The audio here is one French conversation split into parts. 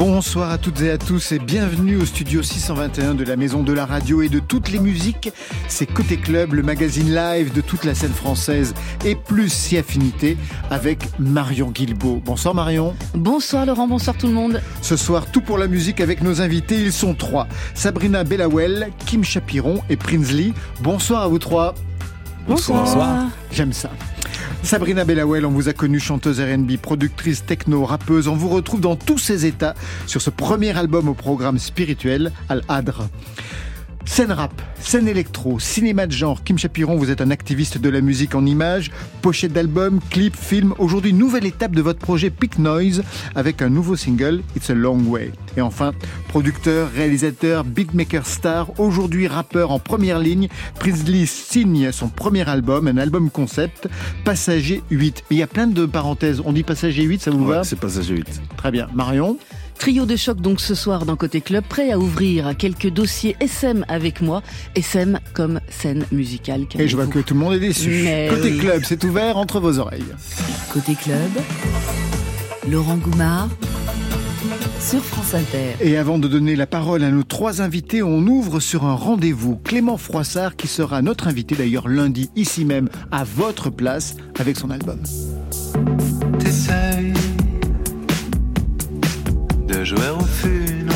Bonsoir à toutes et à tous et bienvenue au studio 621 de la Maison de la Radio et de toutes les musiques. C'est Côté Club, le magazine live de toute la scène française et plus si affinité avec Marion Guilbeault. Bonsoir Marion. Bonsoir Laurent, bonsoir tout le monde. Ce soir, tout pour la musique avec nos invités. Ils sont trois. Sabrina Bellawell, Kim Chapiron et Prinsley. Bonsoir à vous trois. Bonsoir. J'aime ça. Sabrina Bellawell, on vous a connue chanteuse R&B, productrice techno, rappeuse. On vous retrouve dans tous ces états sur ce premier album au programme spirituel, Al-Hadr. Scène rap, scène électro, cinéma de genre. Kim Chapiron, vous êtes un activiste de la musique en images, pochette d'album, clip, film. Aujourd'hui, nouvelle étape de votre projet Pick Noise avec un nouveau single, It's a Long Way. Et enfin, producteur, réalisateur, beatmaker star, aujourd'hui rappeur en première ligne, Prinsley signe son premier album, un album concept, Passager 8. Mais il y a plein de parenthèses. On dit Passager 8, ça vous va? Ouais, c'est passager 8. Très bien. Marion? Trio de choc donc ce soir dans Côté Club, prêt à ouvrir quelques dossiers SM avec moi. SM comme scène musicale. Et je vois que tout le monde est déçu. Mais Côté oui. club, c'est ouvert entre vos oreilles. Côté club, Laurent Goumard sur France Inter. Et avant de donner la parole à nos trois invités, on ouvre sur un rendez-vous. Clément Froissart, qui sera notre invité d'ailleurs lundi, ici même, à votre place, avec son album. De jouer au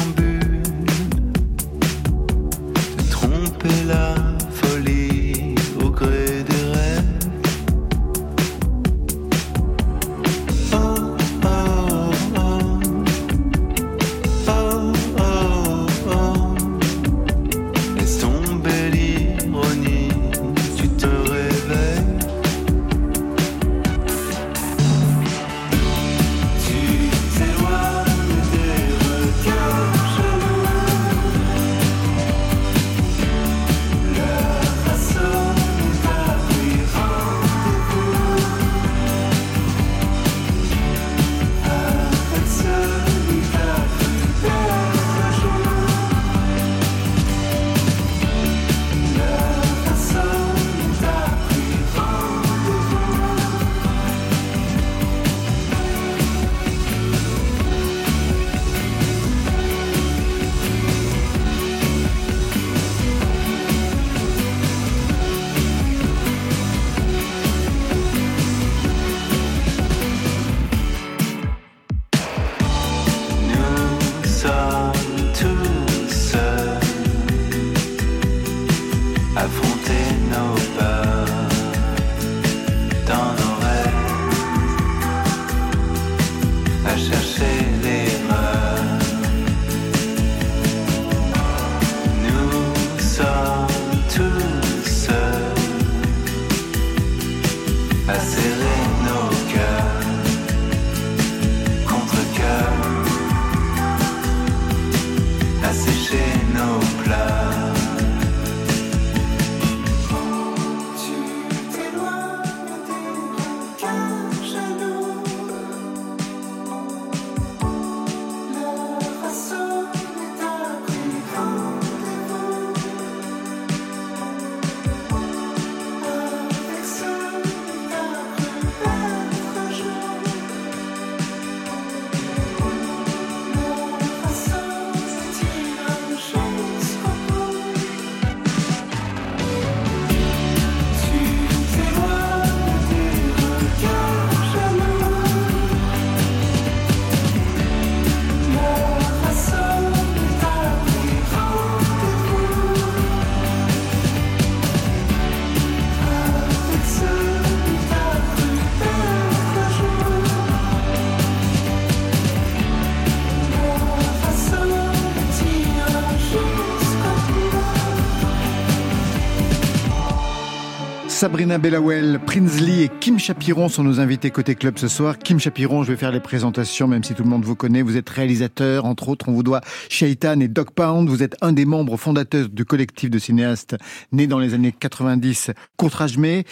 Sabrina Bellawell, Prinsley et Kim Chapiron sont nos invités côté club ce soir. Kim Chapiron, je vais faire les présentations, même si tout le monde vous connaît. Vous êtes réalisateur, entre autres, on vous doit Shaitan et Dog Pound. Vous êtes un des membres fondateurs du collectif de cinéastes né dans les années 90, Contrajmé.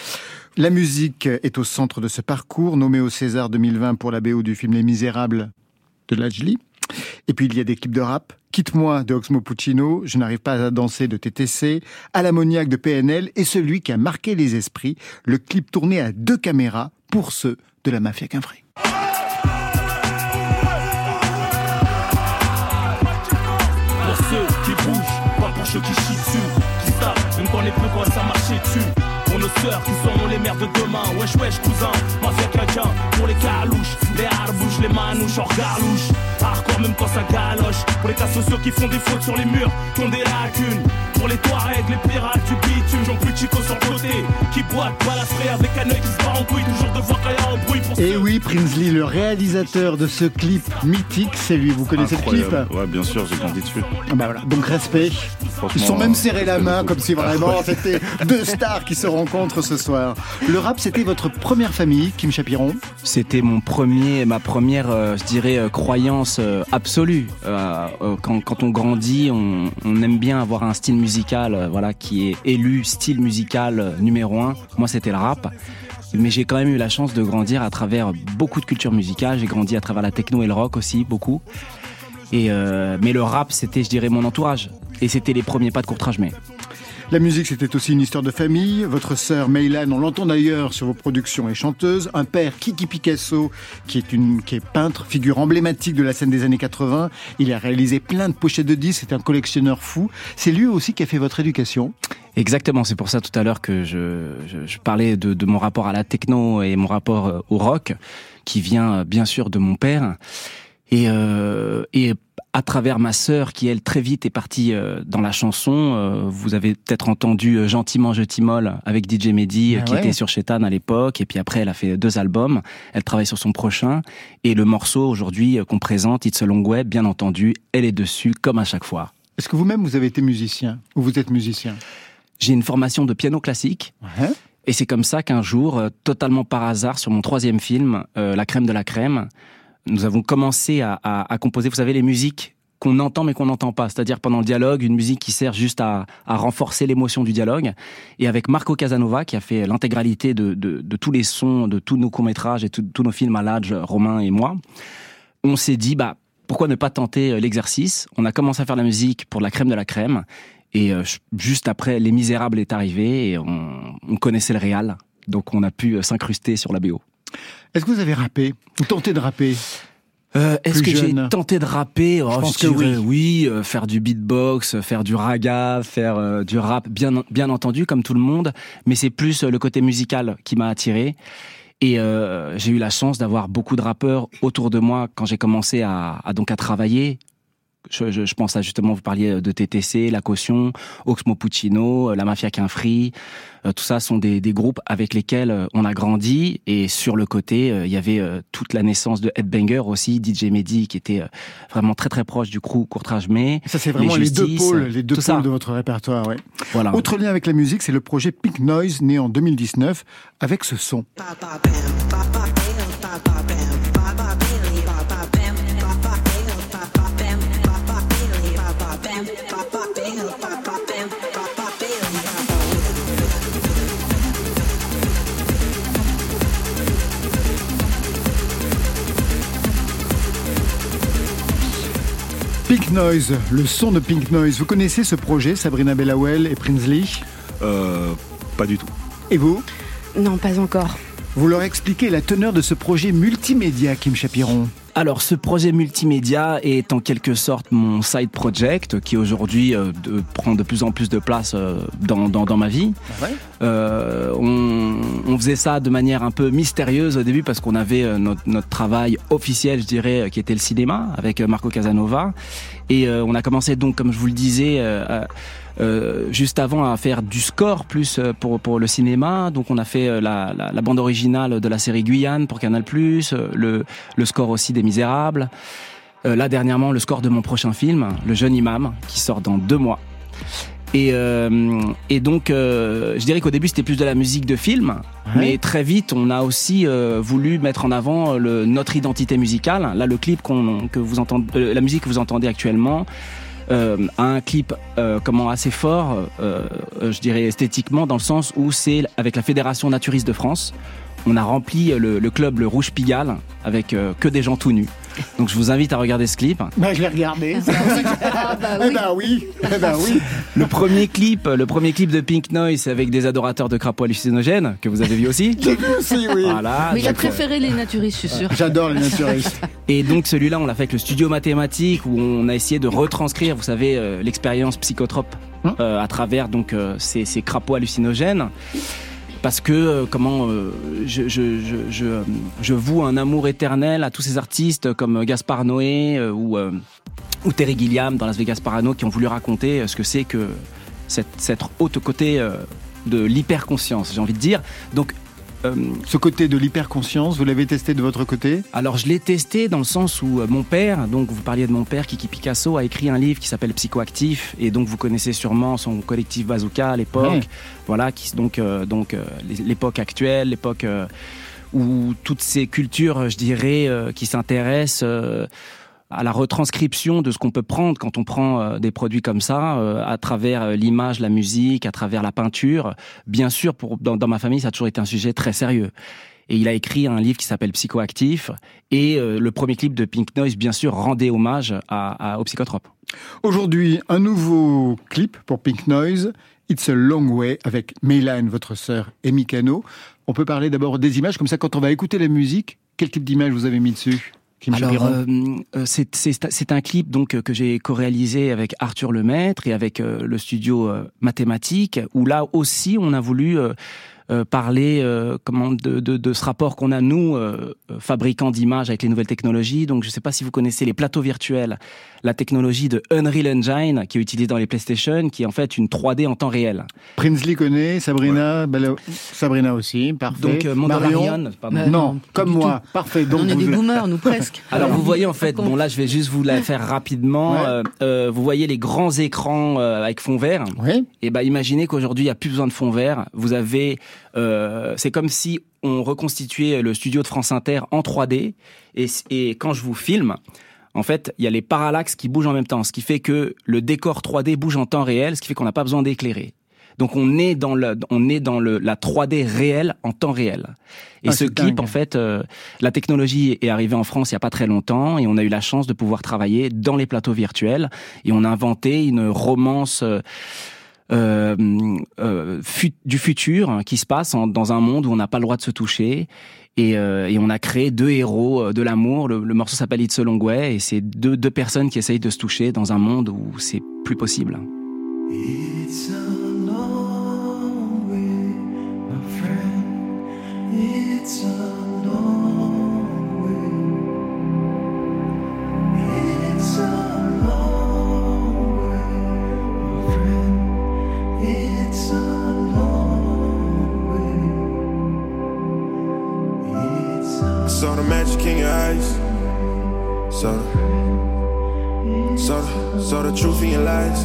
La musique est au centre de ce parcours, nommé au César 2020 pour la BO du film Les Misérables de Lajli. Et puis il y a des clips de rap. Quitte-moi de Oxmo Puccino, Je n'arrive pas à danser de TTC, À l'ammoniaque de PNL et celui qui a marqué les esprits, le clip tourné à deux caméras pour ceux de la mafia Quinfré. Pour. Pour nos sœurs qui seront les mères de demain, wesh wesh cousin, mafia quelqu'un, pour les calouches, les harbouches, les manouches, hors galouche. Hardcore même quand ça galoche, pour les cas sociaux qui font des fautes sur les murs, qui ont des lacunes. Pour les Touaregs, les pirates du bitume, j'en plus chico sur le côté, qui boite, balafré avec un œil qui se bat en couille, toujours devoir qu'il y a un bruit pour Et ceux- oui, Prinsley, le réalisateur de ce clip mythique, c'est lui. Vous connaissez le clip. Ouais, bien sûr, j'ai grandi dessus. Ah Bah voilà, donc respect. Ils sont même serrés la main comme si vraiment c'était deux stars qui se rencontrent ce soir. Le rap, c'était votre première famille, Kim Chapiron. C'était mon premier, ma première, euh, je dirais, euh, croyance euh, absolue. Euh, euh, quand, quand on grandit, on, on aime bien avoir un style musical, euh, voilà, qui est élu style musical euh, numéro un. Moi, c'était le rap. Mais j'ai quand même eu la chance de grandir à travers beaucoup de cultures musicales. J'ai grandi à travers la techno et le rock aussi, beaucoup. Euh, mais le rap, c'était, je dirais, mon entourage. Et c'était les premiers pas de courtrage mais. La musique, c'était aussi une histoire de famille. Votre sœur Meylan, on l'entend d'ailleurs sur vos productions, est chanteuse. Un père, Kiki Picasso, qui est, une, qui est peintre, figure emblématique de la scène des années 80. Il a réalisé plein de pochettes de disques, c'est un collectionneur fou. C'est lui aussi qui a fait votre éducation. Exactement, c'est pour ça tout à l'heure que je, parlais de, de mon rapport à la techno et mon rapport euh, au rock, qui vient euh, bien sûr de mon père. Et, euh, et à travers ma sœur, qui elle très vite est partie euh, dans la chanson, euh, vous avez peut-être entendu euh, Gentiment je t'immole avec DJ Mehdi, Ah qui ouais. était sur Chetan à l'époque, et puis après elle a fait deux albums, elle travaille sur son prochain, et le morceau aujourd'hui qu'on présente, It's a Long Way, bien entendu, elle est dessus comme à chaque fois. Est-ce que vous-même, vous avez été musicien? Ou vous êtes musicien? J'ai une formation de piano classique, Ouais. Et c'est comme ça qu'un jour, euh, totalement par hasard, sur mon troisième film, euh, La crème de la crème, nous avons commencé à, à- à composer, vous savez, les musiques qu'on entend mais qu'on n'entend pas. C'est-à-dire pendant le dialogue, une musique qui sert juste à, à renforcer l'émotion du dialogue. Et avec Marco Casanova, qui a fait l'intégralité de, de- de tous les sons, de tous nos courts-métrages et tous nos films à l'âge, Romain et moi, on s'est dit, bah, pourquoi ne pas tenter euh, l'exercice? On a commencé à faire la musique pour La crème de la crème. Et euh, juste après, Les Misérables est arrivé et on, on connaissait le réal. Donc on a pu euh, s'incruster sur la BO. Est-ce que vous avez rappé Ou tenté de rapper Euh, Est-ce que j'ai tenté de rapper? Oh, pense que dirais oui. oui. euh, faire du beatbox, euh, faire du raga, faire euh, du rap, bien, bien entendu, comme tout le monde. Mais c'est plus le côté musical qui m'a attiré. Et j'ai eu la chance d'avoir beaucoup de rappeurs autour de moi quand j'ai commencé à, à donc à travailler. Je, je, je pense à justement, vous parliez de TTC, La Caution, Oxmo Puccino, euh, La Mafia Quinfree. Euh, tout ça sont des, des groupes avec lesquels euh, on a grandi. Et sur le côté, euh, il y avait euh, toute la naissance de Headbanger aussi, DJ Mehdi, qui était euh, vraiment très très proche du crew Courtrage May. Ça, c'est vraiment les, deux pôles, les deux pôles ça. de votre répertoire. Ouais. Voilà. Autre lien avec la musique, c'est le projet Pink Noise, né en 2019, avec ce son. Pink Noise, le son de Pink Noise. Vous connaissez ce projet, Sabrina Bellawell et Prinsley Euh, pas du tout. Et vous Non, pas encore. Vous leur expliquez la teneur de ce projet multimédia, Kim Chapiron. Alors, ce projet multimédia est en quelque sorte mon side project qui aujourd'hui euh, prend de plus en plus de place euh, dans, dans, dans ma vie. Euh, on, on faisait ça de manière un peu mystérieuse au début parce qu'on avait euh, notre, notre travail officiel, je dirais, qui était le cinéma avec Marco Casanova. Et on a commencé donc, comme je vous le disais, à- euh, juste avant à faire du score plus euh, pour pour le cinéma. Donc on a fait euh, la, la, la bande originale de la série Guyane pour Canal+, le le score aussi des Misérables. Euh, là dernièrement le score de mon prochain film, Le Jeune Imam, qui sort dans deux mois. Et, euh, et donc, euh, je dirais qu'au début, c'était plus de la musique de film, mais très vite, on a aussi euh, voulu mettre en avant le, notre identité musicale. Là, le clip qu'on, que vous entendez, euh, la musique que vous entendez actuellement, euh, un clip euh, comment assez fort, euh, euh, je dirais esthétiquement, dans le sens où c'est avec la Fédération naturiste de France. On a rempli le, le club le Rouge Pigalle avec euh, que des gens tout nus. Donc je vous invite à regarder ce clip. Bah, je l'ai regardé. Ah bah Eh oui. ben oui, eh ben oui. Le premier clip, le premier clip de Pink Noise avec des adorateurs de crapauds hallucinogènes que vous avez vu aussi. J'ai vu aussi, oui. Voilà. Mais il a Donc, euh, préféré les naturistes, je suis sûre. J'adore les naturistes. Et donc celui-là, on l'a fait avec le studio mathématique où on a essayé de retranscrire, vous savez, euh, l'expérience psychotrope Hein euh, à travers donc euh, ces, ces crapauds hallucinogènes. Parce que euh, comment euh, je, je, je, euh, je voue un amour éternel à tous ces artistes comme Gaspard Noé ou, Terry Gilliam dans Las Vegas Parano qui ont voulu raconter ce que c'est que cette, haute côté de l'hyperconscience, j'ai envie de dire. Euh, Ce côté de l'hyperconscience, vous l'avez testé de votre côté alors je l'ai testé dans le sens où euh, mon père, donc vous parliez de mon père, Kiki Picasso, a écrit un livre qui s'appelle Psychoactif, et donc vous connaissez sûrement son collectif Bazooka à l'époque, Ouais. voilà, qui donc euh, donc euh, l'époque actuelle, l'époque où toutes ces cultures, je dirais, qui s'intéressent euh, à la retranscription de ce qu'on peut prendre quand on prend euh, des produits comme ça, euh, à travers euh, l'image, la musique, à travers la peinture. Bien sûr, dans, ma famille, ça a toujours été un sujet très sérieux. Et il a écrit un livre qui s'appelle Psychoactif. Et le premier clip de Pink Noise, bien sûr, rendait hommage à, à, aux psychotropes. Aujourd'hui, un nouveau clip pour Pink Noise, It's a Long Way, avec Meylan, votre sœur, et Mikano. On peut parler d'abord des images, comme ça, quand on va écouter la musique, quel type d'image vous avez mis dessus? Kim Alors, euh, euh, c'est- c'est c'est un clip donc euh, que j'ai co-réalisé avec Arthur Lemaître et avec euh, le studio euh, Mathématique, où là aussi on a voulu euh, parler euh, comment de, de, de ce rapport qu'on a nous euh, fabricants d'images avec les nouvelles technologies. Donc je ne sais pas si vous connaissez les plateaux virtuels, la technologie de Unreal Engine qui est utilisée dans les PlayStation, qui est en fait une 3D en temps réel. Prinsley connaît, Sabrina, Sabrina aussi, parfait. Donc euh, Mandalorian, pardon. Euh, Non, non, comme moi, parfait. Donc on est vous- des boomers, nous presque. Alors vous voyez en fait, bon là je vais juste vous la faire rapidement. Ouais. Euh, euh, vous voyez les grands écrans euh, avec fond vert. Oui, Et ben imaginez qu'aujourd'hui il n'y a plus besoin de fond vert. Vous avez, euh, c'est comme si on reconstituait le studio de France Inter en 3D. Et, et quand je vous filme, en fait il y a les parallaxes qui bougent en même temps, ce qui fait que le décor 3D bouge en temps réel, ce qui fait qu'on n'a pas besoin d'éclairer. Donc on est dans le, on est dans le, la 3D réelle en temps réel. Et Ah, ce clip, dingue. en fait, euh, la technologie est arrivée en France il y a pas très longtemps et on a eu la chance de pouvoir travailler dans les plateaux virtuels et on a inventé une romance. euh, fut- du futur qui se passe dans un monde où on n'a pas le droit de se toucher. Et, euh, on a créé deux héros euh, de l'amour. Le, morceau s'appelle It's a Long Way et c'est deux, deux personnes qui essayent de se toucher dans un monde où c'est plus possible. It's a long way, my friend. It's a in your eyes. Saw the, saw the, saw the truth in your lies.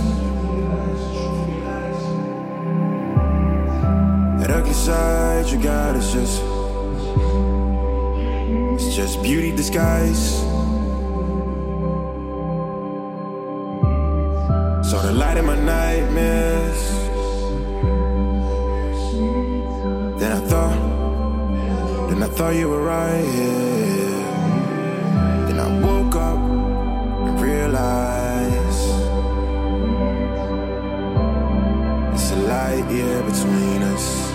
That ugly side you got is just, it's just beauty disguised. Saw the light in my nightmares. Then I thought. Then I thought you were right here. Then I woke up and realized it's a light year between us.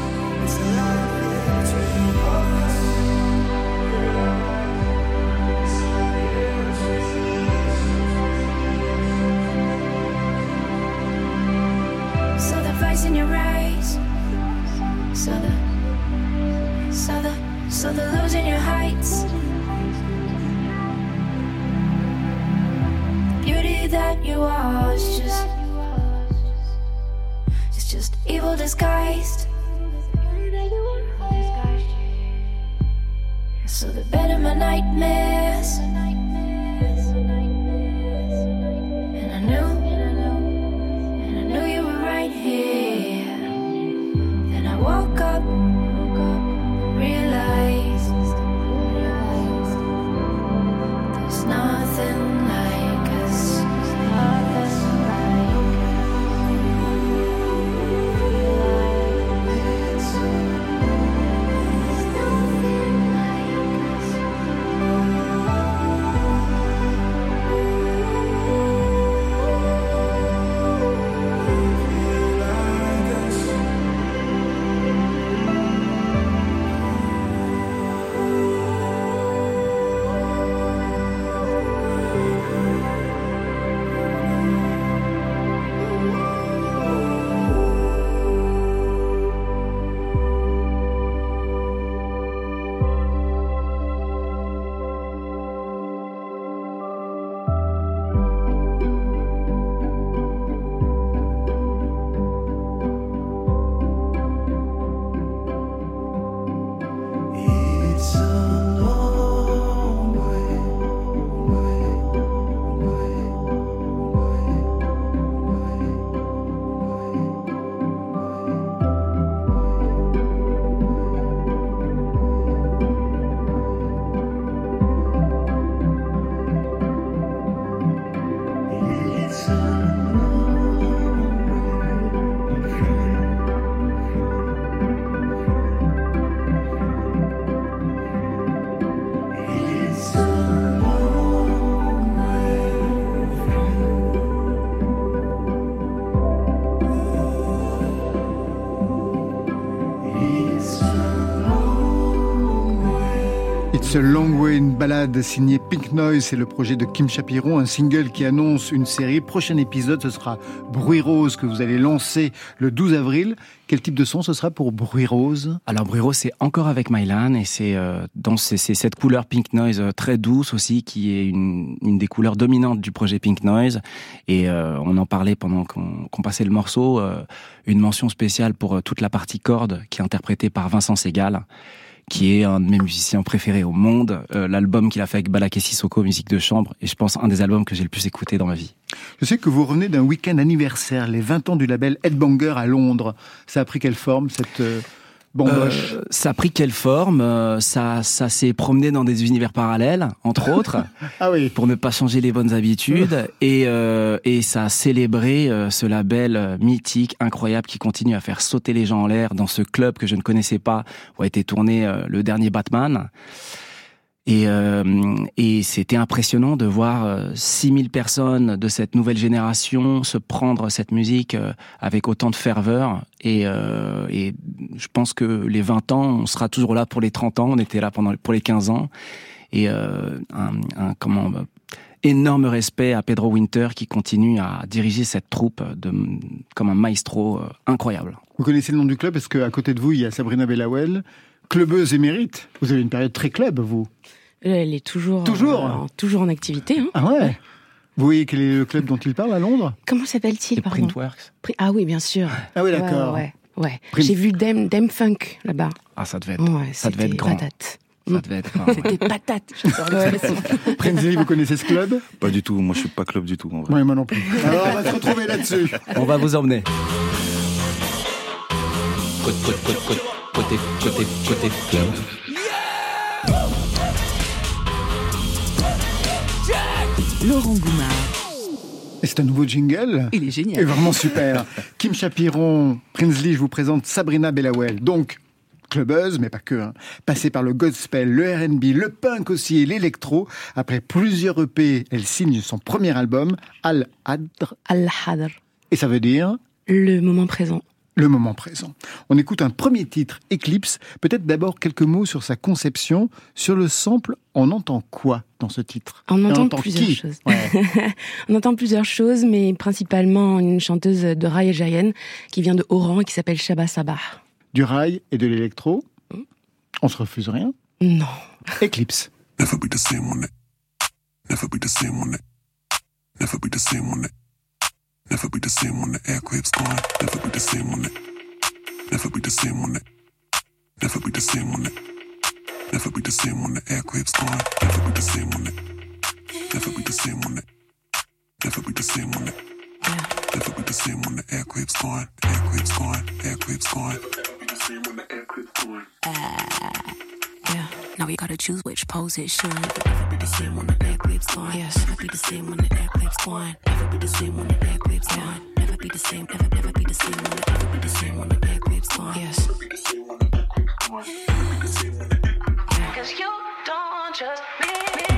Eclipse Long Way, une balade signée Pink Noise, c'est le projet de Kim Chapiron, un single qui annonce une série. Prochain épisode, ce sera Bruit Rose que vous allez lancer le 12 avril. Quel type de son ce sera pour Bruit Rose? Alors Bruit Rose, c'est encore avec Mylan et c'est euh, dans cette couleur Pink Noise euh, très douce aussi qui est une, des couleurs dominantes du projet Pink Noise. Et euh, on en parlait pendant qu'on qu'on passait le morceau. euh, une mention spéciale pour euh, toute la partie corde qui est interprétée par Vincent Segal qui est un de mes musiciens préférés au monde. Euh, L'album qu'il a fait avec Balak et Sissoko, musique de chambre, et je pense un des albums que j'ai le plus écouté dans ma vie. Je sais que vous revenez d'un week-end anniversaire, les 20 ans du label Headbanger à Londres. Ça a pris quelle forme cette bamboche Euh, ça a pris quelle forme Euh, Ça, ça s'est promené dans des univers parallèles, entre autres, Ah oui, pour ne pas changer les bonnes habitudes, et, euh, et ça a célébré euh, ce label mythique, incroyable, qui continue à faire sauter les gens en l'air dans ce club que je ne connaissais pas, où a été tourné le dernier Batman. Et, euh, et c'était impressionnant de voir euh, 6000 personnes de cette nouvelle génération se prendre cette musique euh, avec autant de ferveur. Et, euh, et je pense que les 20 ans, on sera toujours là pour les 30 ans, on était là pendant pour les 15 ans. Et euh, un, un- comment euh, énorme respect à Pedro Winter qui continue à diriger cette troupe de, comme un maestro euh, incroyable. vous connaissez le nom du club? Parce qu'à côté de vous, il y a Sabrina Bellawell, clubeuse émérite. Vous avez une période très club, vous. Elle est toujours, Toujours euh, en- toujours en activité. hein. Ah ouais Vous voyez quel est le club dont il parle à Londres? Comment s'appelle-t-il, Et pardon? Printworks. Pri- Ah oui, bien sûr. Ah oui, Ouais, d'accord. Ouais, ouais. Print- J'ai vu Dem, Dem Funk là-bas. Ah, ça devait être, Ouais, ça devait être grand. patate. Ça devait être grand. C'était patate. Prinsley, vous connaissez ce club? Pas du tout, moi je suis pas club du tout en vrai. Oui, moi non plus. Alors, on va se retrouver là-dessus. On va vous emmener. Côté, côté, côté, côté, côté, côté club. Laurent Goumard. Et c'est un nouveau jingle. Il est Et génial. vraiment super. Kim Chapiron, Prinsley, je vous présente Sabrina Bellawell. Donc, clubeuse, mais pas que. Hein. Passée par le gospel, le R&B, le punk aussi et l'électro. Après plusieurs EP, elle signe son premier album, Al-Adr. Al-Hadr. Et ça veut dire Le moment présent. Le moment présent. On écoute un premier titre, Eclipse. Peut-être d'abord quelques mots sur sa conception. Sur le sample, on entend quoi dans ce titre? On entend plusieurs qui? choses. Ouais. On entend plusieurs choses, mais principalement une chanteuse de rail algérienne qui vient de Oran et qui s'appelle Shaba Sabah. Du rail et de l'électro? On se refuse rien? Non. Eclipse. Never be the same on it. Never be the same on it. Never be the same on it. Never be the same when the aircraft's gone. Never be the same on it. Never be the same on it. Never be the same on it. Never be the same when the aircraft's gone. Never be the same on it. Never be the same on it. Never be the same on it. Never be the same when the aircraft's gone. Aircraft's gone. Aircraft's gone. Never be the same when the aircraft's gone. Yeah. Now we gotta choose which pose it should. Never be the same when the air clips gone. Yes. Never be the same when the air clips gone. Never be the same when the air clips gone. Never be the same. Never never be the same when the never be the same when the air clips gone. Yes. Cause you don't trust me. I'm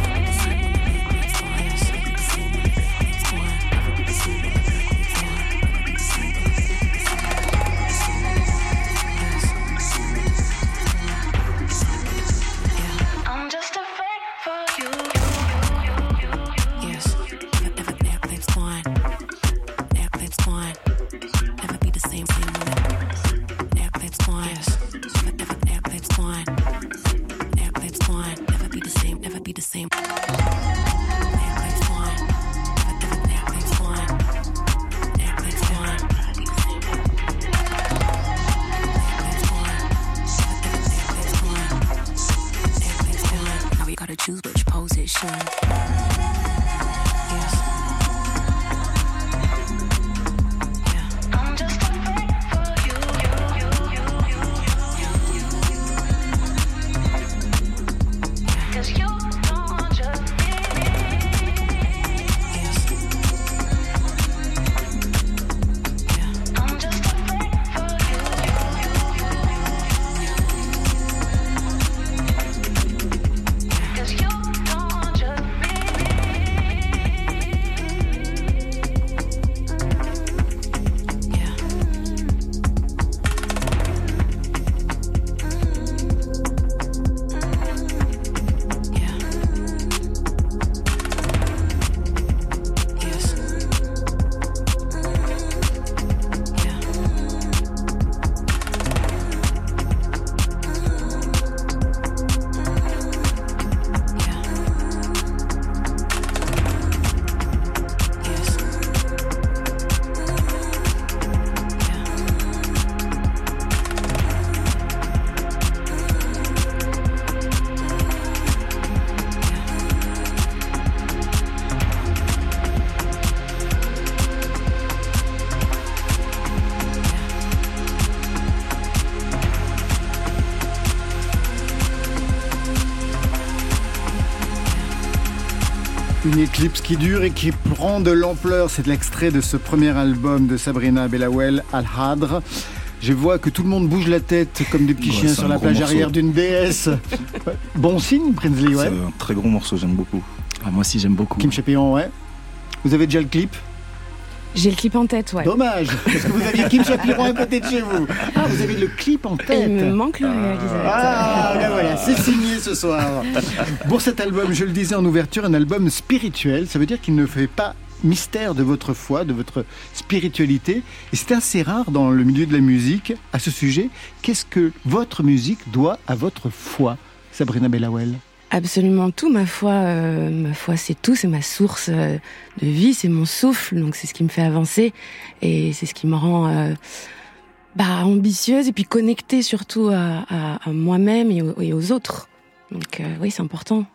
Station. Clips qui dure et qui prend de l'ampleur. C'est l'extrait de ce premier album de Sabrina Belawel, Al-Hadr. Je vois que tout le monde bouge la tête comme des petits Ouais, chiens sur la plage morceau. arrière d'une déesse. bon signe, Prinsley, ouais. C'est un très gros morceau, j'aime beaucoup. Ah, moi aussi, j'aime beaucoup. Kim Chapillon, ouais. Vous avez déjà le clip? J'ai le clip en tête, ouais. Dommage, parce que vous aviez Kim Chapiron à côté de chez vous. Ah, vous avez le clip en Et tête. il me manque le réalisateur. Ah, ben voilà, c'est signé ce soir. Pour cet album, je le disais en ouverture, un album spirituel. Ça veut dire qu'il ne fait pas mystère de votre foi, de votre spiritualité. Et c'est assez rare dans le milieu de la musique à ce sujet. Qu'est-ce que votre musique doit à votre foi, Sabrina Bellawell Absolument tout, ma foi, euh, ma foi c'est tout, c'est ma source euh, de vie, c'est mon souffle, donc c'est ce qui me fait avancer et c'est ce qui me rend euh, bah, ambitieuse et puis connectée surtout à, moi-même et, aux- autres. Donc oui, c'est important.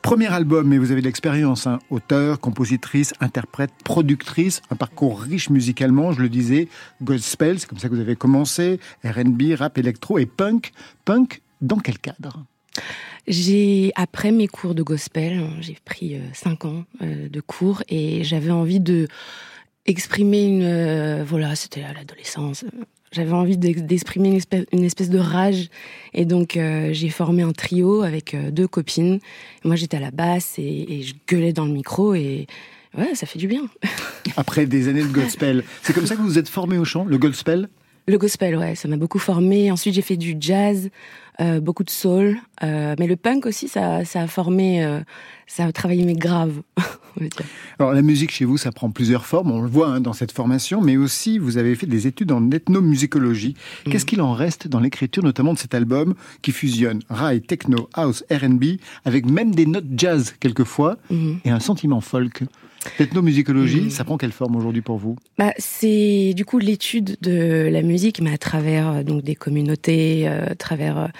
Premier album, mais vous avez de l'expérience, hein. auteur, compositrice, interprète, productrice, un parcours riche musicalement, je le disais, gospel, c'est comme ça que vous avez commencé, R&B, rap, électro et punk. Punk, dans quel cadre? J'ai après mes cours de gospel, hein, j'ai pris euh, cinq ans euh, de cours et j'avais envie de exprimer une euh, voilà, c'était à l'adolescence. J'avais envie d'ex- d'exprimer une espèce, une espèce de rage et donc euh, j'ai formé un trio avec euh, deux copines. Moi j'étais à la basse et, et je gueulais dans le micro et ouais, ça fait du bien. Après des années de gospel, c'est comme ça que vous vous êtes formé au chant, le gospel? Le gospel, ouais, ça m'a beaucoup formé. Ensuite, j'ai fait du jazz, euh, beaucoup de soul, euh, mais le punk aussi, ça, ça a formé, euh, ça a travaillé mes graves. Alors la musique chez vous, ça prend plusieurs formes, on le voit hein, dans cette formation, mais aussi vous avez fait des études en ethnomusicologie. Qu'est-ce qu'il en reste dans l'écriture, notamment de cet album qui fusionne rail, techno, house, R&B, avec même des notes jazz quelquefois Mhm. et un sentiment folk? L'ethnomusicologie, ça prend quelle forme aujourd'hui pour vous? Bah, c'est du coup l'étude de la musique, mais à travers euh, donc des communautés, euh, à travers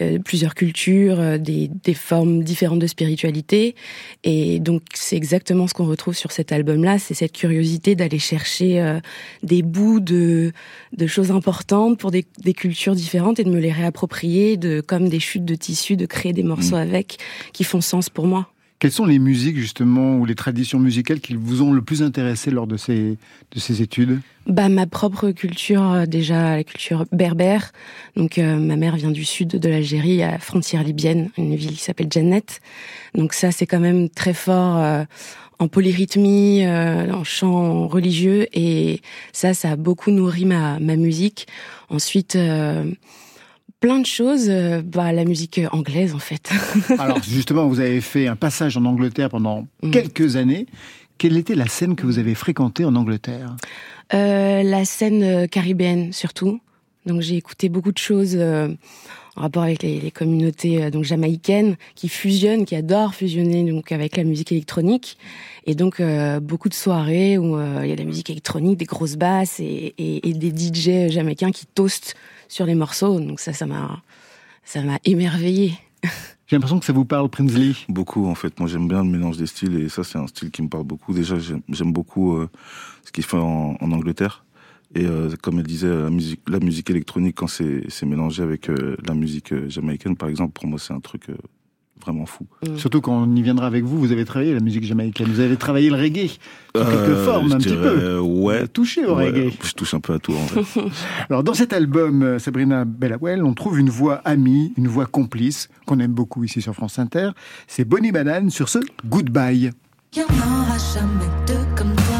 euh, plusieurs cultures, euh, des, des formes différentes de spiritualité. Et donc c'est exactement ce qu'on retrouve sur cet album-là, c'est cette curiosité d'aller chercher euh, des bouts de, de choses importantes pour des, des cultures différentes et de me les réapproprier, de comme des chutes de tissu, de créer des morceaux avec qui font sens pour moi. Quelles sont les musiques justement ou les traditions musicales qui vous ont le plus intéressé lors de ces, de ces études? Bah ma propre culture euh, déjà la culture berbère. Donc euh, ma mère vient du sud de l'Algérie, à la frontière libyenne, une ville qui s'appelle Janet. Donc ça c'est quand même très fort euh, en polyrythmie, euh, en chant religieux et ça ça a beaucoup nourri ma ma musique. Ensuite euh, plein de choses, euh, bah la musique anglaise en fait. Alors justement, vous avez fait un passage en Angleterre pendant Mm. quelques années. Quelle était la scène que vous avez fréquentée en Angleterre? Euh, la scène euh, caribéenne surtout. Donc j'ai écouté beaucoup de choses euh, en rapport avec les, les communautés euh, donc jamaïcaines qui fusionnent, qui adorent fusionner donc avec la musique électronique. Et donc euh, beaucoup de soirées où il y a de la musique électronique, des grosses basses et, et, et des DJ jamaïcains qui toastent sur les morceaux. Donc ça, ça m'a, ça m'a émerveillé. J'ai l'impression que ça vous parle, Prinsley. Beaucoup, en fait. Moi, j'aime bien le mélange des styles et ça, c'est un style qui me parle beaucoup. Déjà, j'aime beaucoup euh, ce qu'il fait en, en Angleterre. Et euh, comme elle disait, la musique, la musique électronique, quand c'est c'est mélangé avec euh, la musique euh, jamaïcaine, par exemple, pour moi, c'est un truc euh, vraiment fou. Surtout quand on y viendra avec vous, vous avez travaillé la musique jamaïcaine, vous avez travaillé le reggae, quelques Euh, formes je un petit peu. Ouais. touché au Ouais, reggae. Je touche un peu à tout, en vrai. Alors dans cet album, euh, Sabrina Bellawell, on trouve une voix amie, une voix complice, qu'on aime beaucoup ici sur France Inter. C'est Bonnie Banane sur ce Goodbye. Y'en aura jamais deux comme toi.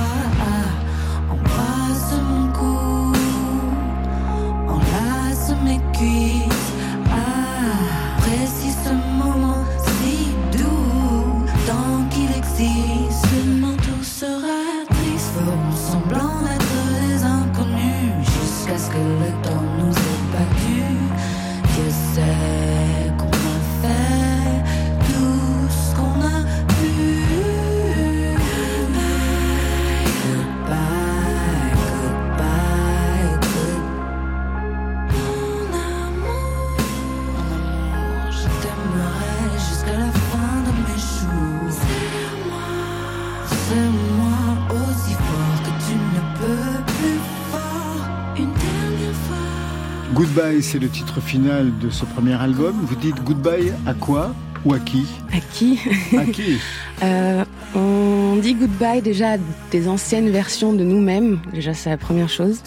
Goodbye, c'est le titre final de ce premier album. Vous dites goodbye à quoi Ou à qui À qui À qui Euh, On dit goodbye déjà à des anciennes versions de nous-mêmes. Déjà, c'est la première chose.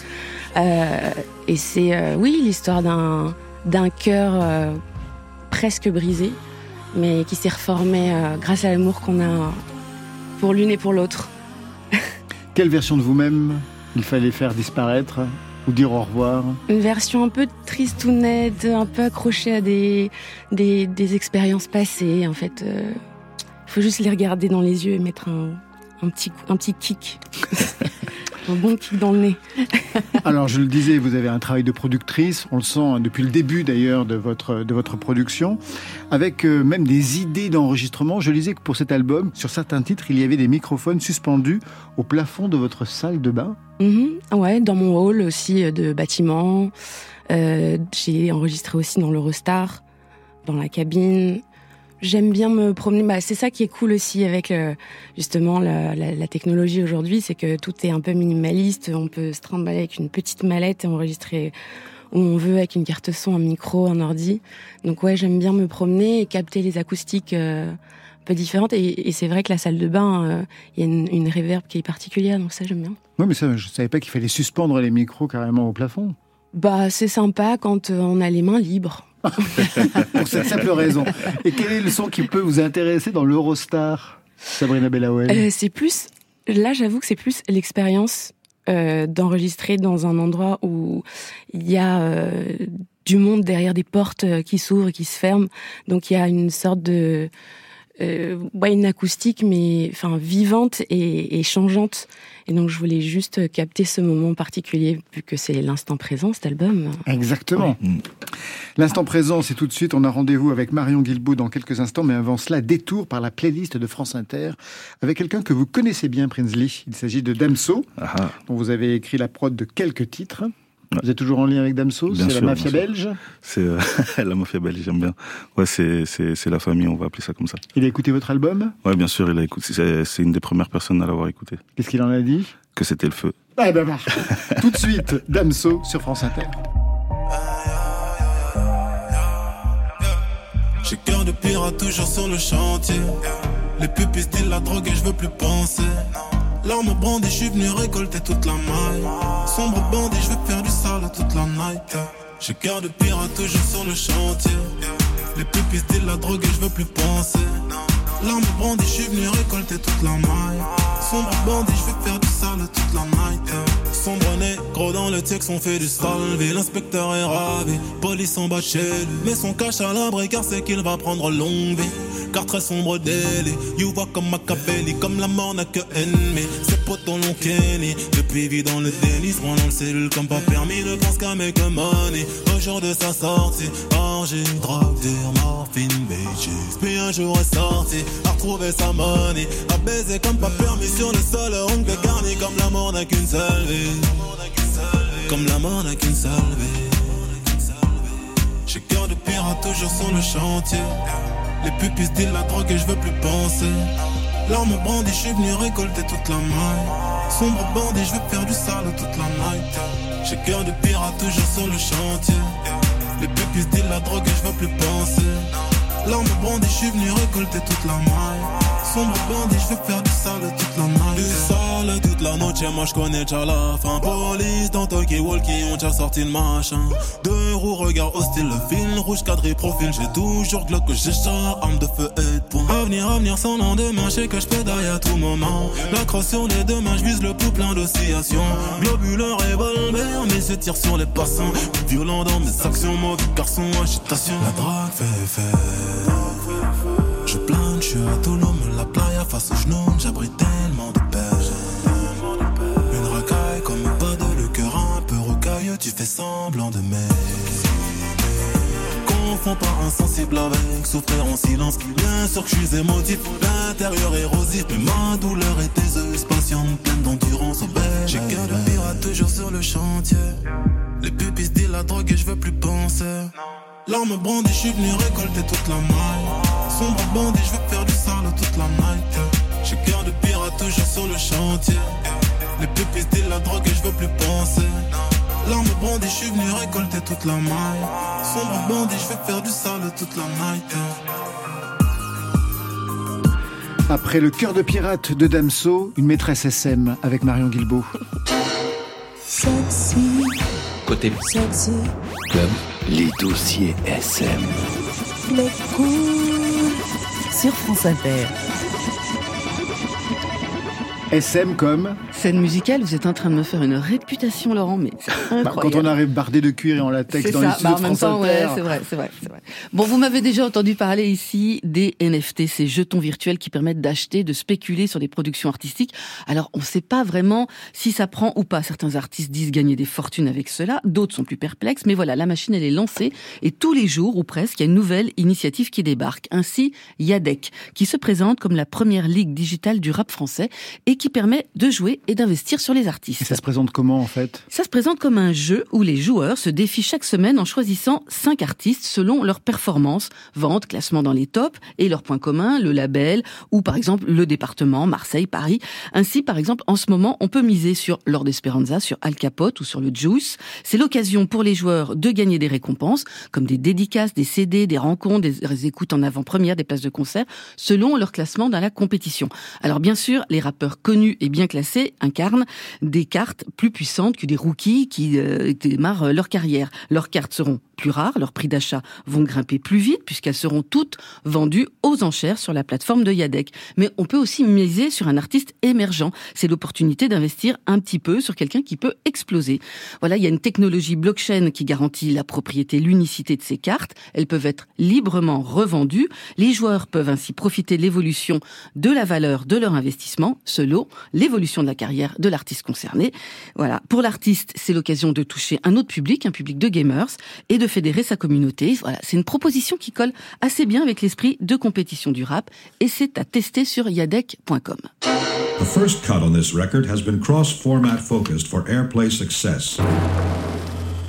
Euh, et c'est, euh, oui, l'histoire d'un d'un cœur presque brisé, mais qui s'est reformé grâce à l'amour qu'on a pour l'une et pour l'autre. Quelle version de vous-même il fallait faire disparaître ou dire au revoir Une version un peu tristounette, un peu accrochée à des, des, expériences passées. En fait, il faut juste les regarder dans les yeux et mettre un, un, petit, un petit kick. un bon kick dans le nez. Alors, je le disais, vous avez un travail de productrice, on le sent hein, depuis le début d'ailleurs de votre, de votre production, avec euh, même des idées d'enregistrement. Je lisais que pour cet album, sur certains titres, il y avait des microphones suspendus au plafond de votre salle de bain. Mhm. Ouais, dans mon hall aussi euh, de bâtiment. Euh, j'ai enregistré aussi dans l'Eurostar, dans la cabine. J'aime bien me promener. Bah, c'est ça qui est cool aussi avec euh, justement la, la- la technologie aujourd'hui, c'est que tout est un peu minimaliste. On peut se trimballer avec une petite mallette et enregistrer où on veut avec une carte son, un micro, un ordi. Donc ouais, j'aime bien me promener et capter les acoustiques euh, un peu différentes. Et, et c'est vrai que la salle de bain, euh, il y a une, une réverb qui est particulière, donc ça j'aime bien. Oui, mais ça, je ne savais pas qu'il fallait suspendre les micros carrément au plafond. Bah, c'est sympa quand on a les mains libres. Pour cette simple raison. Et quel est le son qui peut vous intéresser dans l'Eurostar, Sabrina Bellawell? Euh, c'est plus, là, j'avoue que c'est plus l'expérience euh, d'enregistrer dans un endroit où il y a euh, du monde derrière des portes qui s'ouvrent et qui se ferment. Donc il y a une sorte de euh, ouais, une acoustique, mais enfin vivante et, et changeante. Et donc je voulais juste capter ce moment particulier, vu que c'est l'instant présent, cet album. Exactement. L'instant présent, c'est tout de suite. On a rendez-vous avec Marion Guilbault dans quelques instants, mais avant cela, détour par la playlist de France Inter avec quelqu'un que vous connaissez bien, Prinsley. Il s'agit de Damso, Ah, dont vous avez écrit la prod de quelques titres. Vous êtes toujours en lien avec Damso C'est la mafia belge C'est euh, la mafia belge, j'aime bien. Ouais, c'est c'est c'est la famille, on va appeler ça comme ça. Il a écouté votre album Ouais, bien sûr, il a écouté. C'est une des premières personnes à l'avoir écouté. Qu'est-ce qu'il en a dit Que c'était le feu. Ah ben marche. Tout de suite, Damso sur France Inter. J'ai cœur de pirate toujours sur le chantier. Les pupilles la drogue et je veux plus penser. L'arme brandie, je suis venu récolter toute la maille. Sombre bandit, je veux faire du sale toute la night. J'ai cœur de pirate toujours sur le chantier. Les pupilles style la drogue et je veux plus penser. L'arme brandie, je suis venu récolter toute la maille. Sombre bandit, je veux faire du sale toute la night. Sombre négro dans le texte, on fait du salvé. L'inspecteur est ravi, police en bas de chez lui. Mais son cache à l'abri car c'est qu'il va prendre longue vie. Car très sombre délit, you voit comme Machiavelli, comme la mort n'a que ennemi. Ses potes l'ont Kenny, depuis vit dans le déni, se dans le cellule comme pas permis, ne pense qu'à make money. Au jour de sa sortie, orgie, drogue, dire, morphine, bitches. Puis un jour est sorti, a retrouvé sa money, a baisé comme pas permis sur le sol, ongle garni comme la mort n'a qu'une seule vie. Comme la mort n'a qu'une seule vie. J'ai cœur de pirate toujours sur le chantier. Les pupilles se disent la drogue et je veux plus penser. L'arme brandie, je suis venu récolter toute la maille. Sombre bandit, je veux faire du sale toute la night. J'ai cœur de pirate toujours sur le chantier. Les pupilles se disent la drogue et je veux plus penser. L'arme brandie, je suis venu récolter toute la maille. Sombre bandit, je veux faire du sale toute la noche, moi je connais déjà la fin. Police dans Tokyo Walkie, ont déjà sorti le machin. Deux roues, regard hostile, le fil rouge cadré profil. J'ai toujours glock j'ai char, arme de feu et de poing. Avenir, avenir sans lendemain, je que je pédaille à tout moment. La crosse sur les deux mains, je vise le pouls plein d'oscillations. Globuleux revolver, mais je tire sur les passants. Violent dans mes actions, mauvais garçon, agitation. La drague fait fait. Je plane, je suis autonome, la playa face aux genoux, j'abrite tellement de fais semblant de m'aimer. Confonds pas insensible avec souffrir en silence. Bien sûr que je suis émotif, l'intérieur érosif, mais ma douleur est aiseuse, patiente, pleine d'endurance. Oh, J'ai cœur de pirate toujours sur le chantier. Les pupilles se disent la drogue et je veux plus penser. L'arme brandie, je suis venu récolter toute la maille. Sombre bandit, je veux faire du sale toute la night. J'ai cœur de pirate toujours sur le chantier. Les pupilles se disent la drogue et je veux plus penser. L'arme brandie, je suis venu récolter toute la maille. Sombre bandit, je veux faire du sale toute la night. Après le cœur de pirate de Damso, une maîtresse SM avec Marion Guilbault. Sexy, Côté sexy, club. Les dossiers SM. les cool. Sur France Inter. SM comme Scène musicale, vous êtes en train de me faire une réputation, Laurent, mais bah, quand on arrive bardé de cuir et en latex dans les ça, studios bah, de en même France temps, ouais, c'est vrai, c'est vrai, vrai. Bon, vous m'avez déjà entendu parler ici des NFT, ces jetons virtuels qui permettent d'acheter, de spéculer sur des productions artistiques. Alors, on ne sait pas vraiment si ça prend ou pas. Certains artistes disent gagner des fortunes avec cela, d'autres sont plus perplexes, mais voilà, la machine, elle est lancée et tous les jours, ou presque, il y a une nouvelle initiative qui débarque. Ainsi, Yadec, qui se présente comme la première ligue digitale du rap français et qui permet de jouer et d'investir sur les artistes. Et ça se présente comment en fait? Ça se présente comme un jeu où les joueurs se défient chaque semaine en choisissant cinq artistes selon leur performance, vente, classement dans les tops et leurs points communs, le label ou par exemple le département, Marseille, Paris. Ainsi, par exemple, en ce moment, on peut miser sur Lord Esperanza, sur Al Capote ou sur le Juice. C'est l'occasion pour les joueurs de gagner des récompenses comme des dédicaces, des CD, des rencontres, des des écoutes en avant-première, des places de concert, selon leur classement dans la compétition. Alors bien sûr, les rappeurs connus et bien classés incarnent des cartes plus puissantes que des rookies qui euh, démarrent leur carrière. Leurs cartes seront plus rares, leurs prix d'achat vont grimper plus vite puisqu'elles seront toutes vendues aux enchères sur la plateforme de Yadec. Mais on peut aussi miser sur un artiste émergent. C'est l'opportunité d'investir un petit peu sur quelqu'un qui peut exploser. Voilà, il y a une technologie blockchain qui garantit la propriété, l'unicité de ces cartes. Elles peuvent être librement revendues. Les joueurs peuvent ainsi profiter de l'évolution de la valeur de leur investissement selon l'évolution de la carrière de l'artiste concerné. Voilà. Pour l'artiste, c'est l'occasion de toucher un autre public, un public de gamers, et de fédérer sa communauté. Voilà. C'est une proposition qui colle assez bien avec l'esprit de compétition du rap, et c'est à tester sur yadec.com. The first cut on this record has been cross format focused for airplay success.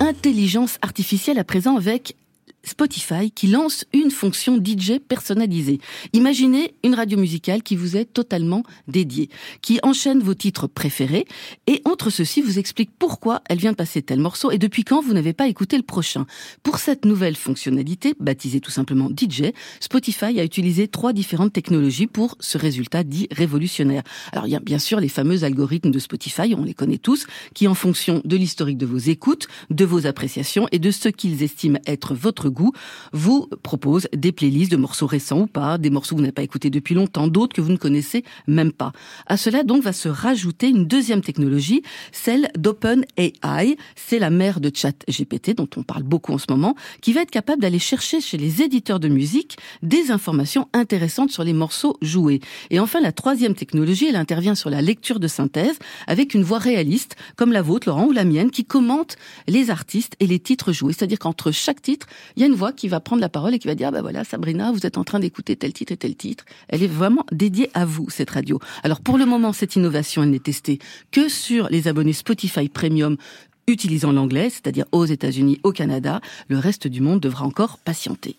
Intelligence artificielle à présent avec Spotify qui lance une fonction DJ personnalisée. Imaginez une radio musicale qui vous est totalement dédiée, qui enchaîne vos titres préférés et entre ceux-ci vous explique pourquoi elle vient de passer tel morceau et depuis quand vous n'avez pas écouté le prochain. Pour cette nouvelle fonctionnalité, baptisée tout simplement DJ, Spotify a utilisé trois différentes technologies pour ce résultat dit révolutionnaire. Alors il y a bien sûr les fameux algorithmes de Spotify, on les connaît tous, qui en fonction de l'historique de vos écoutes, de vos appréciations et de ce qu'ils estiment être votre goût, vous propose des playlists de morceaux récents ou pas, des morceaux que vous n'avez pas écoutés depuis longtemps, d'autres que vous ne connaissez même pas. À cela donc va se rajouter une deuxième technologie, celle d'OpenAI. C'est la mère de ChatGPT dont on parle beaucoup en ce moment, qui va être capable d'aller chercher chez les éditeurs de musique des informations intéressantes sur les morceaux joués. Et enfin, la troisième technologie, elle intervient sur la lecture de synthèse avec une voix réaliste, comme la vôtre, Laurent, ou la mienne, qui commente les artistes et les titres joués. C'est-à-dire qu'entre chaque titre, il y a une voix qui va prendre la parole et qui va dire, bah voilà, Sabrina, vous êtes en train d'écouter tel titre et tel titre. Elle est vraiment dédiée à vous, cette radio. Alors pour le moment, cette innovation, elle n'est testée que sur les abonnés Spotify Premium utilisant l'anglais, c'est-à-dire aux États-Unis, au Canada. Le reste du monde devra encore patienter.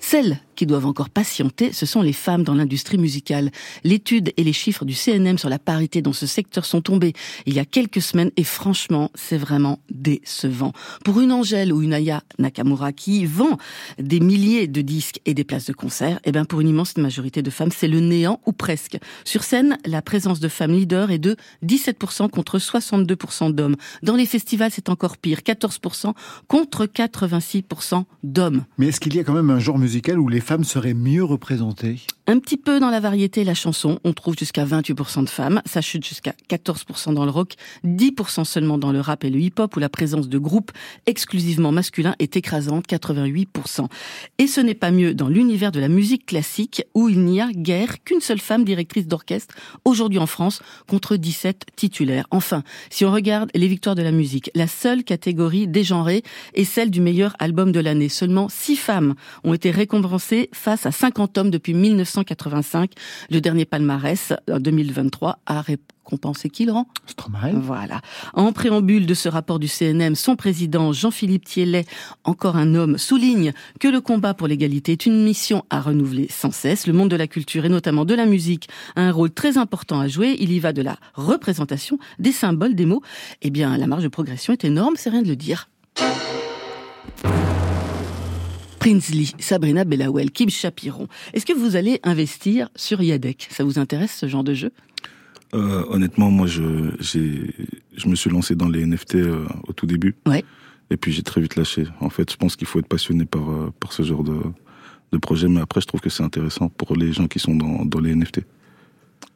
Celles qui doivent encore patienter, ce sont les femmes dans l'industrie musicale. L'étude et les chiffres du CNM sur la parité dans ce secteur sont tombés il y a quelques semaines et franchement, c'est vraiment décevant. Pour une Angèle ou une Aya Nakamura qui vend des milliers de disques et des places de concert, eh ben pour une immense majorité de femmes, c'est le néant ou presque. Sur scène, la présence de femmes leaders est de 17% contre 62% d'hommes. Dans les festivals, c'est encore pire, 14% contre 86% d'hommes. Mais est-ce qu'il y a quand même un genre musical où les femmes seraient mieux représentées Un petit peu dans la variété la chanson, on trouve jusqu'à 28% de femmes, ça chute jusqu'à 14% dans le rock, 10% seulement dans le rap et le hip-hop où la présence de groupes exclusivement masculins est écrasante, 88%. Et ce n'est pas mieux dans l'univers de la musique classique où il n'y a guère qu'une seule femme directrice d'orchestre aujourd'hui en France contre 17 titulaires. Enfin, si on regarde les victoires de la musique, la seule catégorie dégenrée est celle du meilleur album de l'année. Seulement 6 femmes ont été récompensées face à 50 hommes depuis 1985. Le dernier palmarès, en 2023, a récompensé qui, Laurent? Stromae. Voilà. En préambule de ce rapport du CNM, son président, Jean-Philippe Thiellet, encore un homme, souligne que le combat pour l'égalité est une mission à renouveler sans cesse. Le monde de la culture et notamment de la musique a un rôle très important à jouer. Il y va de la représentation, des symboles, des mots. Eh bien, la marge de progression est énorme, c'est rien de le dire. Prinsley, Sabrina Bellawell, Kim Chapiron. Est-ce que vous allez investir sur Yadek? Ça vous intéresse ce genre de jeu? Euh, honnêtement, moi, je, je me suis lancé dans les NFT euh, au tout début. Ouais. Et puis j'ai très vite lâché. En fait, je pense qu'il faut être passionné par, euh, par ce genre de, de projet. Mais après, je trouve que c'est intéressant pour les gens qui sont dans, dans les NFT.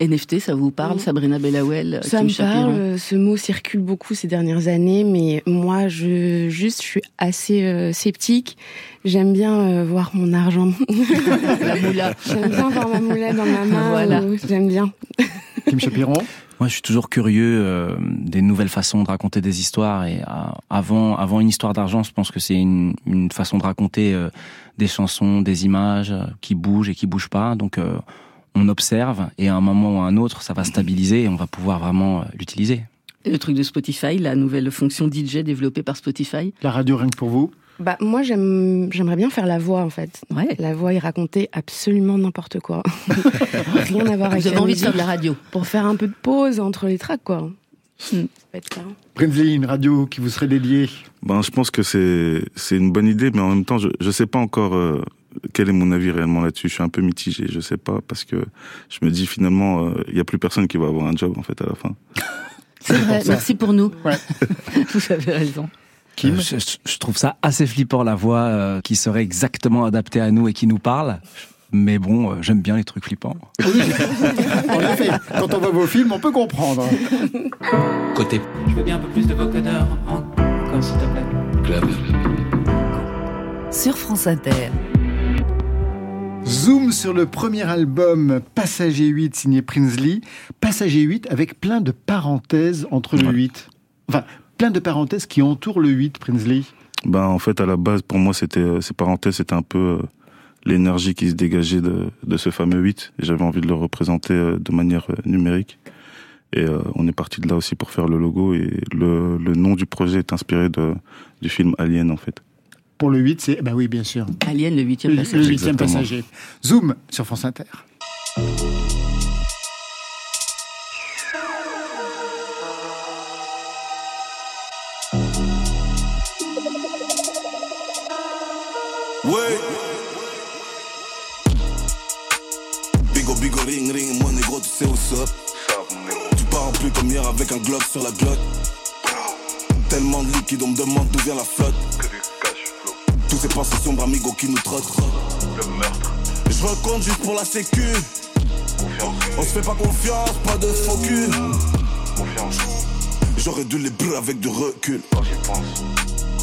NFT, ça vous parle, Sabrina Bellawell, Ça Kim me parle, ce mot circule beaucoup ces dernières années, mais moi, je juste, je suis assez euh, sceptique. J'aime bien euh, voir mon argent. La moula. J'aime bien voir ma moula dans ma main. Voilà. J'aime bien. Kim Chapiron Moi, je suis toujours curieux euh, des nouvelles façons de raconter des histoires. Et euh, avant, avant une histoire d'argent, je pense que c'est une, une façon de raconter euh, des chansons, des images euh, qui bougent et qui bougent pas. Donc, euh, on observe et à un moment ou à un autre, ça va stabiliser et on va pouvoir vraiment euh, l'utiliser. Le truc de Spotify, la nouvelle fonction DJ développée par Spotify? La radio rien que pour vous? Bah, moi, j'aime, j'aimerais bien faire la voix, en fait. Ouais. La voix et raconter absolument n'importe quoi. Rien à voir avec Vous avez la envie de faire de la radio Pour faire un peu de pause entre les tracks, quoi. Être ça. Prinsley, une radio qui vous serait dédiée? Ben, je pense que c'est, c'est une bonne idée, mais en même temps, je, je sais pas encore euh, quel est mon avis réellement là-dessus? Je suis un peu mitigé, je sais pas, parce que je me dis finalement, euh, il y a plus personne qui va avoir un job, en fait, à la fin. C'est vrai, merci pour nous. vous avez raison. Kim Euh, je, trouve ça assez flippant la voix euh, qui serait exactement adaptée à nous et qui nous parle. Mais bon, euh, j'aime bien les trucs flippants. En effet, quand on voit vos films, on peut comprendre. Côté Je veux bien un peu plus de vocodeur encore, s'il te plaît. club. Sur France Inter. Zoom sur le premier album Passager 8 signé Prinsley. Passager 8 avec plein de parenthèses entre le 8. Enfin, plein de parenthèses qui entourent le 8, Prinsley. Ben, en fait, à la base, pour moi, c'était, euh, ces parenthèses, c'était un peu euh, l'énergie qui se dégageait de, de ce fameux 8. Et j'avais envie de le représenter euh, de manière euh, numérique. Et on est parti de là aussi pour faire le logo. Et le, le nom du projet est inspiré de, du film Alien, en fait. Pour le 8, c'est. Bah oui, bien sûr. Alien, le huitième passager. le huitième passager. Zoom sur France Inter. Ouais. Bigo bigo ring ring, mon négro, tu sais what's up. Tu pars en plus comme hier avec un glock sur la glotte. Tellement de liquide, on me demande d'où vient la flotte. Tous ces pensées sombres amigos qui nous trottent. Le meurtre. Je recompte juste pour la sécu. On se fait pas confiance, pas de faux cul. J'aurais dû les brûler avec du recul.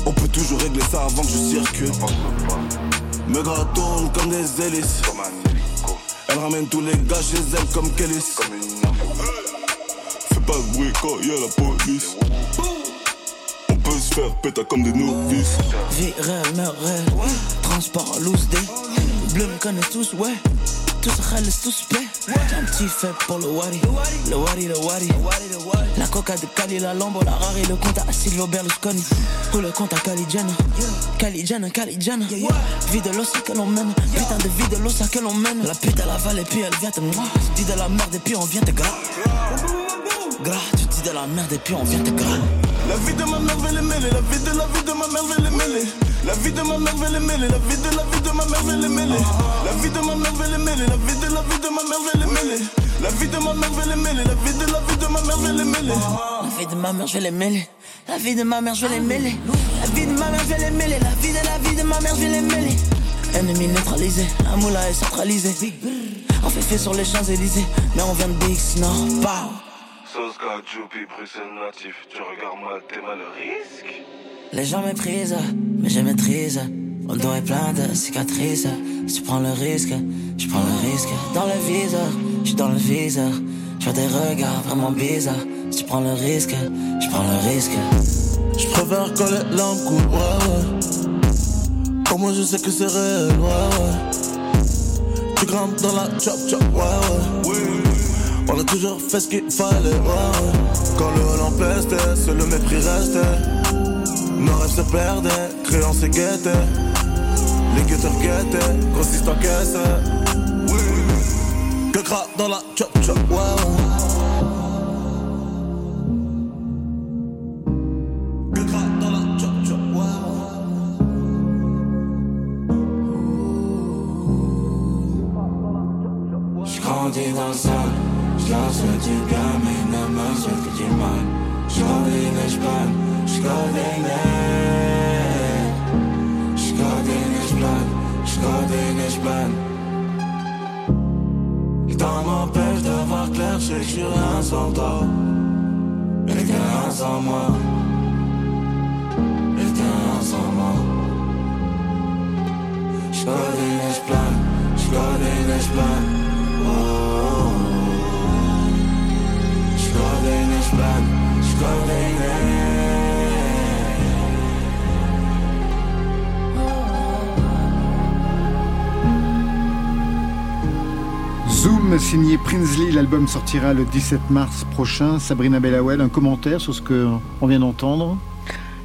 On peut toujours régler ça avant que je circule. Gars tournent comme des hélices? Elle ramène tous les gars chez elle comme Kélis. Fais pas de bruit quand y a la police. Faire péter comme des novices. Meurt réelle. Transport loose day. Bleu me connaît tous, ouais. Tous râlent, tous paix. Un petit fait pour le wari. Le wari, le wari. La coca de Cali, la Lambo, la Rari, le compte à Silvio Berlusconi. Ou le compte à Caligiana. Caligiana, Caligiana. Vie de l'ossa que l'on mène. Putain de vie de l'ossa que l'on mène. La pute à la vallée, puis elle vient te moi. Dis de la merde et puis on vient te gras. Gras, tu dis de la merde et puis on vient te gras. La vie de ma mère, vais les mêler. La vie de la vie de ma mère, vais les mêler. La vie de ma mère, vais les mêler. La vie de la vie de ma mère, vais les mêler. La vie de ma mère, vais les mêler. La vie de la vie de ma mère, vais les mêler. La vie de ma mère, vais les. La vie de la vie de ma mère, vais les mêler. La vie de ma mère, je vais les. La vie de ma mère, je vais les. La vie de ma mère, je vais les. La vie de la vie de ma mère, je les mêler. Ennemi neutralisé, la moula est centralisée. On fait fait sur les Champs-Élysées, mais on vient de Bix, non, pas. Jupi, Bruxelles natif. Tu regardes mal, t'es mal le risque. Les gens méprisent, mais je maîtrise. Mon dos est plein de cicatrices. Si tu prends le risque, je prends le risque. Dans le viseur, je suis dans le viseur. Je des regards vraiment bizarres. Si tu prends le risque, je prends le risque. Je préfère quand les lampes coulent, ouais, ouais. Pour moi, je sais que c'est réel, ouais, ouais. Tu grimpes dans la chop chop, ouais, ouais. On a toujours fait ce qu'il fallait, ouais. Quand le hall empestait, seul le mépris restait. Nos rêves se perdaient, créances se guettaient. Les guetteurs guettaient, grossissent en caisse. Que gras dans la chop chop, ouais, Je coordonne et je plane, je coordonne et je plane. Oh, oh, oh. Zoom signé Prinsley, l'album sortira le 17 mars prochain. Sabrina Bellawell, un commentaire sur ce qu'on vient d'entendre?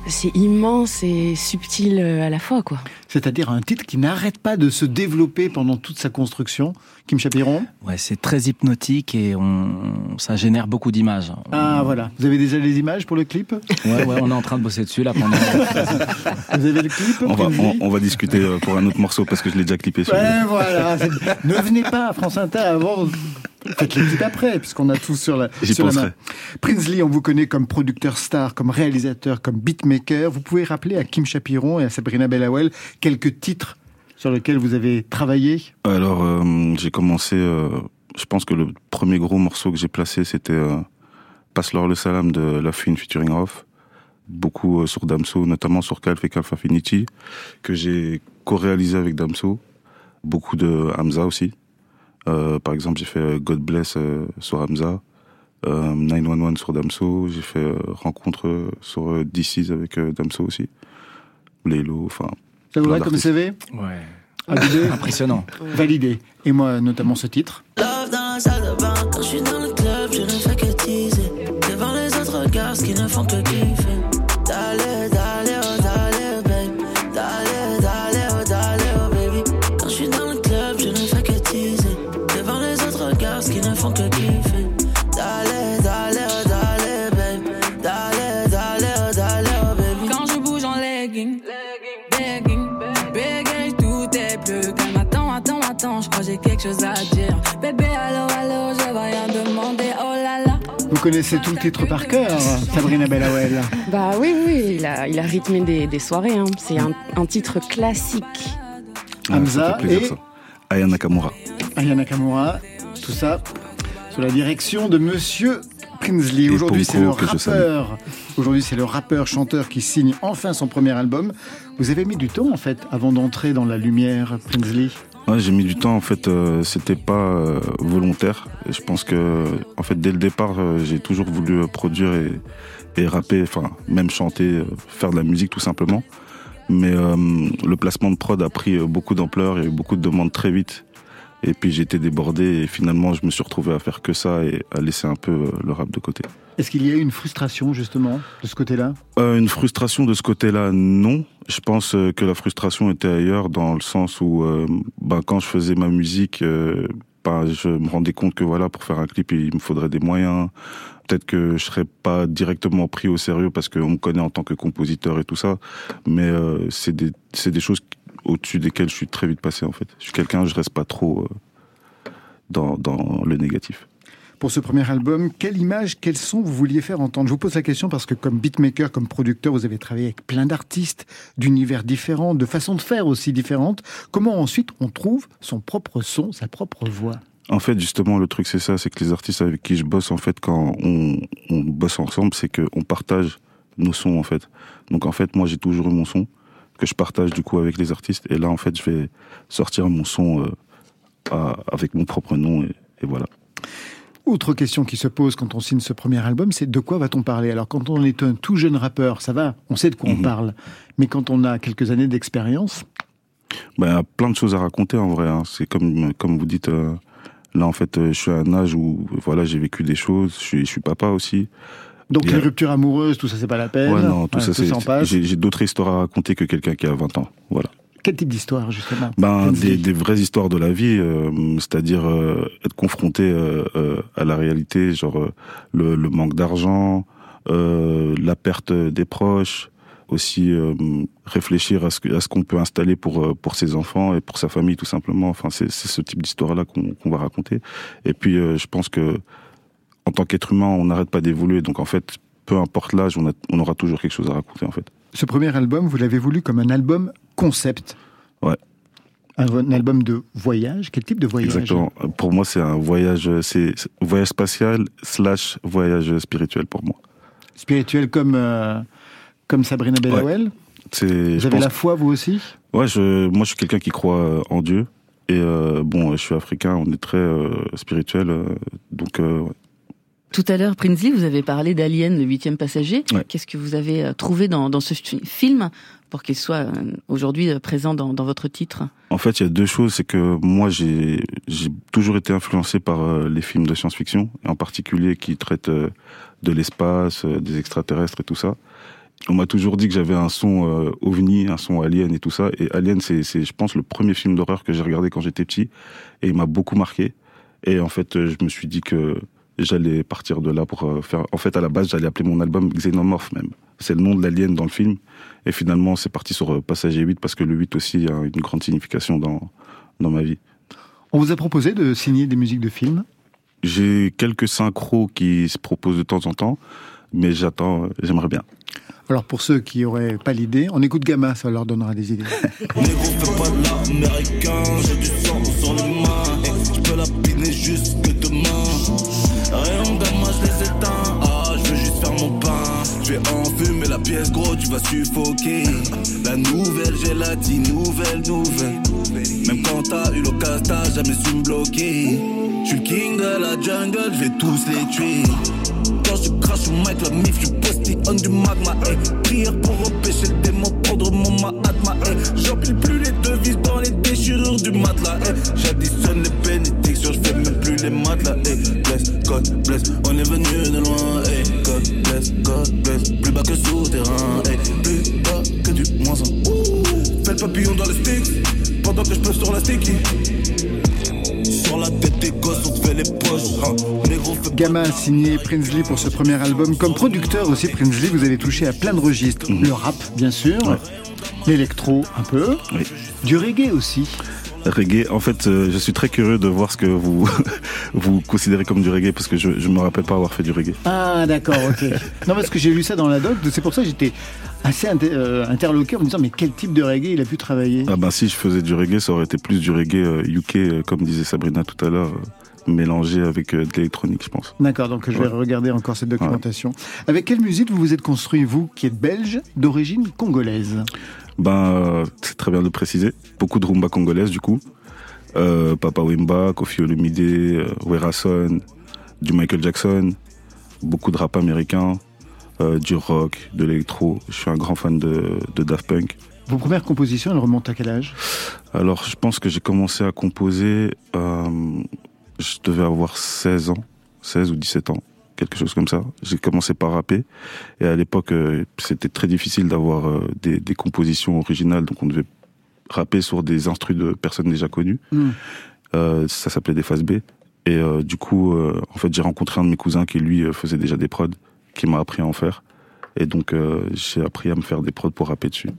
C'est immense et subtil euh, à la fois, quoi. C'est-à-dire un titre qui n'arrête pas de se développer pendant toute sa construction. Kim Chapiron Ouais, c'est très hypnotique et on, ça génère beaucoup d'images. Ah voilà, vous avez déjà les images pour le clip Ouais, ouais, on est en train de bosser dessus là pendant. Vous avez le clip On va, Prinsley on, on va discuter euh, pour un autre morceau parce que je l'ai déjà clippé sur Ouais, voilà. ne venez pas à France Inter avant. Faites le clip après, puisqu'on a tout sur la, sur la main. Prinsley, on vous connaît comme producteur star, comme réalisateur, comme beatmaker. Vous pouvez rappeler à Kim Chapiron et à Sabrina Bellawell quelques titres sur lesquels vous avez travaillé? Alors, euh, j'ai commencé. euh, je pense que le premier gros morceau que j'ai placé, c'était euh, Passe-leur le salam de La Fine featuring Off. Beaucoup euh, sur Damso, notamment sur Calf et Calf Affinity, que j'ai co-réalisé avec Damso. Beaucoup de Hamza aussi. Euh, par exemple, j'ai fait euh, God Bless euh, sur Hamza. Euh, 911 sur Damso. J'ai fait euh, Rencontre euh, sur euh, DC's avec euh, Damso aussi. Lélo, enfin. Ça vous va comme. CV Ouais. Validé Impressionnant. Validé. Et moi, notamment ce titre. Love dans la salle de bain, quand je suis dans le quelque chose à dire. Bébé, allô, allô, je vais rien demander, oh là là. Vous connaissez tout le titre par cœur, Sabrina Bellawell. Bah oui, oui, il a, il a rythmé des, des soirées. hein. C'est un, un titre classique. Ah, Hamza plaisir, et- ça. Aya Nakamura. Aya Nakamura, tout ça sous la direction de Monsieur Prinsley. Aujourd'hui, c'est le rappeur. Aujourd'hui, c'est le rappeur-chanteur qui signe enfin son premier album. Vous avez mis du temps, en fait, avant d'entrer dans la lumière, Prinsley? J'ai mis du temps. En fait, euh, c'était pas euh, volontaire. Et je pense que, en fait, dès le départ, euh, j'ai toujours voulu euh, produire et, et rapper, enfin, même chanter, faire de la musique tout simplement. Mais le placement de prod a pris beaucoup d'ampleur. Eu beaucoup de demandes très vite. Et puis été débordé et finalement je me suis retrouvé à faire que ça et à laisser un peu euh, le rap de côté. Est-ce qu'il y a eu une frustration, justement, de ce côté-là? Euh, une frustration de ce côté-là, non. Je pense euh, que la frustration était ailleurs dans le sens où, euh, ben, quand je faisais ma musique, euh, ben, je me rendais compte que voilà, pour faire un clip, il me faudrait des moyens. Peut-être que je serais pas directement pris au sérieux parce qu'on me connaît en tant que compositeur et tout ça, mais euh, c'est des c'est des choses au-dessus desquelles je suis très vite passé en fait. Je suis quelqu'un, je reste pas trop euh, dans dans le négatif. Pour ce premier album, quelle image, quel son vous vouliez faire entendre? Je vous pose la question parce que comme beatmaker, comme producteur, vous avez travaillé avec plein d'artistes, d'univers différents, de façons de faire aussi différentes. Comment ensuite on trouve son propre son, sa propre voix? En fait, justement, le truc, c'est ça, c'est que les artistes avec qui je bosse, en fait, quand on, on bosse ensemble, c'est qu'on partage nos sons, en fait. Donc, en fait, moi, j'ai toujours eu mon son que je partage, du coup, avec les artistes. Et là, en fait, je vais sortir mon son euh, à- avec mon propre nom, et, et voilà. Autre question qui se pose quand on signe ce premier album, c'est de quoi va-t-on parler? Alors quand on est un tout jeune rappeur, ça va, on sait de quoi on parle. Mais quand on a quelques années d'expérience, Ben, il y a plein de choses à raconter, en vrai. hein. C'est comme, comme vous dites, euh, là, en fait, euh, je suis à un âge où, voilà, j'ai vécu des choses. Je suis, je suis papa aussi. Donc les ruptures amoureuses, tout ça c'est pas la peine. Ouais, non, tout Ouais, ça, c'est. s'en passe. J'ai d'autres histoires à raconter que quelqu'un qui a 20 ans. Voilà. Quel type d'histoire justement? Ben, des, des vraies histoires de la vie, euh, c'est-à-dire euh, être confronté euh, euh, à la réalité, genre euh, le, le manque d'argent, euh, la perte des proches, aussi euh, réfléchir à ce, que- à ce qu'on peut installer pour euh, pour ses enfants et pour sa famille tout simplement. Enfin, c'est c'est ce type d'histoire là qu'on va raconter. Et puis, euh, je pense que en tant qu'être humain, on n'arrête pas d'évoluer. Donc, en fait, peu importe l'âge, on, aura toujours quelque chose à raconter, en fait. Ce premier album, vous l'avez voulu comme un album concept. Ouais. Un, un album de voyage. Quel type de voyage? Exactement. Pour moi, c'est un voyage, c'est voyage spatial slash voyage spirituel pour moi. Spirituel comme, euh, comme Sabrina Bellawell C'est. Vous avez pense- la foi, vous aussi? Ouais, je, moi, je suis quelqu'un qui croit euh, en Dieu. Et euh, bon, je suis africain, on est très euh, spirituel, euh, donc ouais. Tout à l'heure, Prinsley, vous avez parlé d'Alien, le huitième passager. Ouais. Qu'est-ce que vous avez euh, trouvé dans, dans ce fi- film pour qu'il soit euh, aujourd'hui euh, présent dans, dans votre titre? En fait, il y a deux choses. C'est que moi, j'ai toujours été influencé par les films de science-fiction, en particulier qui traitent de l'espace, des extraterrestres et tout ça. On m'a toujours dit que j'avais un son ovni, un son alien et tout ça. Et Alien, c'est, je pense, le premier film d'horreur que j'ai regardé quand j'étais petit, et il m'a beaucoup marqué. Et en fait, je me suis dit que j'allais partir de là pour euh, faire. En fait, à la base, j'allais appeler mon album Xenomorph même. C'est le nom de l'alien dans le film. Et finalement, c'est parti sur euh, Passager 8 parce que le 8 aussi a une grande signification dans, dans ma vie. On vous a proposé de signer des musiques de films? J'ai quelques synchros qui se proposent de temps en temps, mais j'attends, euh, j'aimerais bien. Alors pour ceux qui n'auraient pas l'idée, on écoute Gamma, ça leur donnera des idées. la piner jusque demain. Rien gamin, je les éteins. Ah, je veux juste faire mon pain. Je vais enfumer la pièce, gros, tu vas suffoquer. La nouvelle gélatine, nouvelle, nouvelle. Même quand t'as eu l'occasion, t'as jamais su me bloquer. Je suis le king de la jungle, je vais tous les tuer. Je crache au mic, la mif, je postillonne du magma. Eh. Prière pour empêcher le démon, prendre mon mahatma. Eh. J'empile plus les devises dans les déchirures du matelas. Eh. J'additionne les bénédictions, je fais même plus les matelas. Eh. Bless, God bless, on est venu de loin. Eh. God bless, God bless, plus bas que souterrain. Eh. Plus bas que du moins un. Fais le papillon dans le stick, pendant que je peux sur la sticky. La tête des gosses, on te fait les poches. hein. Gamma signé Prinsley pour ce premier album. Comme producteur aussi, Prinsley, vous avez touché à plein de registres. Le rap, bien sûr. L'électro, un peu. Du reggae aussi. Reggae, en fait, euh, je suis très curieux de voir ce que vous vous considérez comme du reggae parce que je je me rappelle pas avoir fait du reggae. Ah, d'accord, ok. non, parce que j'ai lu ça dans la doc, c'est pour ça que j'étais assez inter- euh, interloqué en me disant, mais quel type de reggae il a pu travailler? Ah ben si je faisais du reggae, ça aurait été plus du reggae UK, euh, comme disait Sabrina tout à l'heure, mélangé avec de l'électronique, je pense. D'accord, donc je vais Ouais. regarder encore cette documentation. Avec quelle musique vous vous êtes construit, vous, qui êtes belge, d'origine congolaise? Ben, c'est très bien de préciser. Beaucoup de rumba congolaise, du coup. Euh, Papa Wemba, Kofi Olomide, euh, Werason, du Michael Jackson, beaucoup de rap américain, euh, du rock, de l'électro. Je suis un grand fan de, de Daft Punk. Vos premières compositions, elles remontent à quel âge? Alors, je pense que j'ai commencé à composer, euh, je devais avoir 16 ans, 16 ou 17 ans, quelque chose comme ça. J'ai commencé par rapper, et à l'époque, euh, c'était très difficile d'avoir euh, des, des compositions originales, donc on devait rapper sur des instrus de personnes déjà connues. Hmm. Euh, ça s'appelait des phases B. Et euh, du coup, euh, en fait, j'ai rencontré un de mes cousins qui, lui, euh, faisait déjà des prods, qui m'a appris à en faire. Et donc, euh, j'ai appris à me faire des prods pour rapper dessus.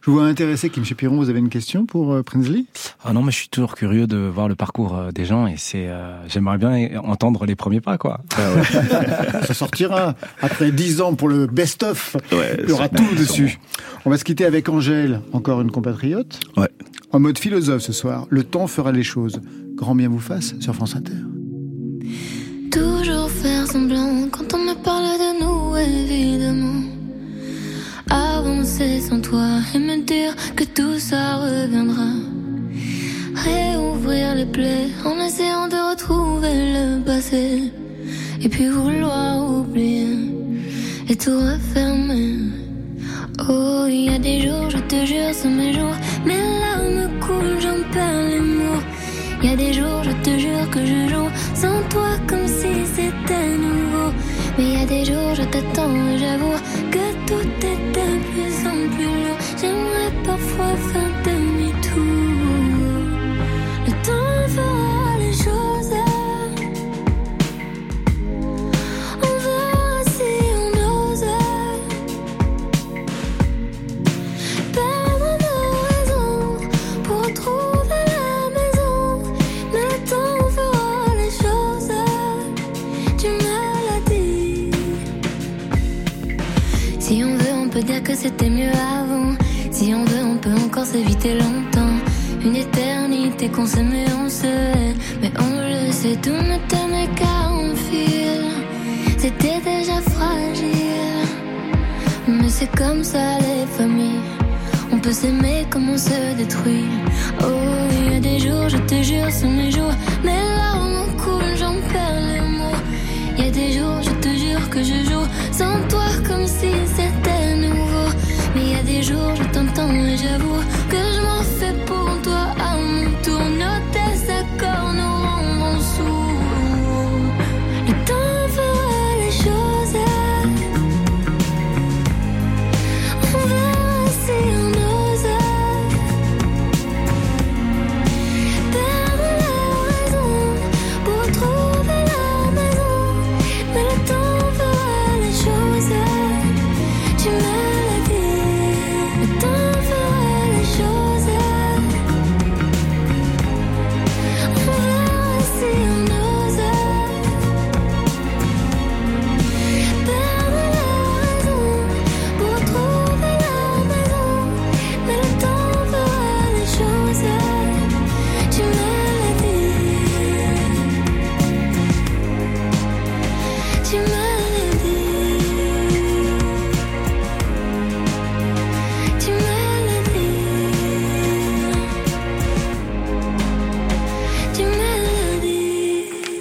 Je vous vois intéressé, Kim Piron, vous avez une question pour euh, Prinsley? Ah non, mais je suis toujours curieux de voir le parcours euh, des gens et c'est, euh, j'aimerais bien entendre les premiers pas, quoi. Ça sortira après 10 ans pour le best-of. Ouais, Il y aura tout dessus. On va se quitter avec Angèle, encore une compatriote. Ouais. En mode philosophe ce soir. Le temps fera les choses. Grand bien vous fasse sur France Inter. Toujours faire semblant quand on me parle de nous, évidemment. Avancer sans toi et me dire que tout ça reviendra. Réouvrir les plaies en essayant de retrouver le passé. Et puis vouloir oublier et tout refermer. Oh, il y a des jours, je te jure, c'est mes jours. Mes larmes coulent, j'en perds les. Y a des jours, je te jure que je joue sans toi comme si c'était nouveau. Mais y a des jours, je t'attends et j'avoue que tout est de plus en plus lourd. J'aimerais parfois faire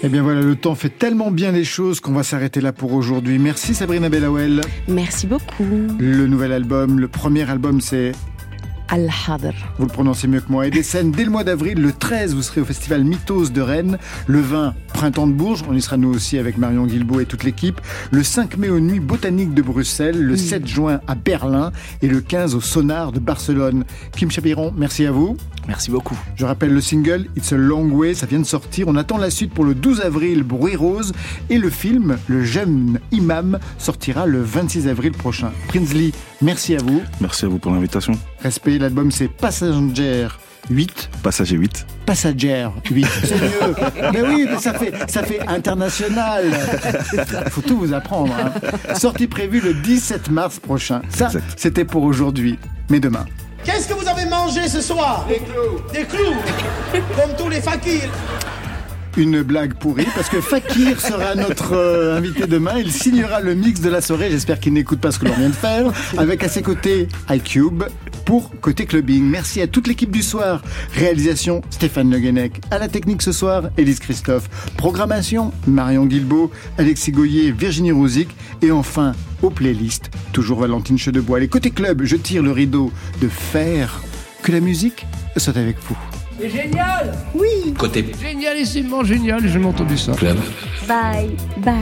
Eh bien voilà, le temps fait tellement bien les choses qu'on va s'arrêter là pour aujourd'hui. Merci Sabrina Bellawel. Merci beaucoup. Le nouvel album, le premier album, c'est Al-Hadr. Vous le prononcez mieux que moi. Et des scènes dès le mois d'avril. Le 13, vous serez au festival Mythos de Rennes. Le 20, Printemps de Bourges. On y sera nous aussi avec Marion Guilbault et toute l'équipe. Le 5 mai aux Nuits Botaniques de Bruxelles. Le 7 juin à Berlin. Et le 15 au Sonar de Barcelone. Kim Chapiron, merci à vous. Merci beaucoup. Je rappelle le single It's a Long Way, ça vient de sortir. On attend la suite pour le 12 avril, Bruit Rose. Et le film, Le jeune imam, sortira le 26 avril prochain. Prinsley, merci à vous. Merci à vous pour l'invitation. Respect, l'album c'est Passenger 8. Passager 8. Passager 8. C'est mieux. mais oui, mais ça fait, ça fait international. Faut tout vous apprendre. hein. Sortie prévue le 17 mars prochain. Ça, c'était pour aujourd'hui. Mais demain. Qu'est-ce que vous avez mangé ce soir? Des clous. Des clous Comme tous les fakirs. Une blague pourrie, parce que Fakir sera notre euh, invité demain. Il signera le mix de la soirée. J'espère qu'il n'écoute pas ce que l'on vient de faire. Avec à ses côtés iCube pour Côté Clubbing. Merci à toute l'équipe du soir. Réalisation Stéphane Le Guenec. À la technique ce soir, Élise Christophe. Programmation Marion Guilbault, Alexis Goyer, Virginie Rouzic. Et enfin, aux playlists, toujours Valentine Chedebois. Les Côté Club, je tire le rideau de fer. Que la musique soit avec vous. C'est génial Oui Côté. Génialissimement génial, j'ai jamais entendu ça. Club. Bye. Bye.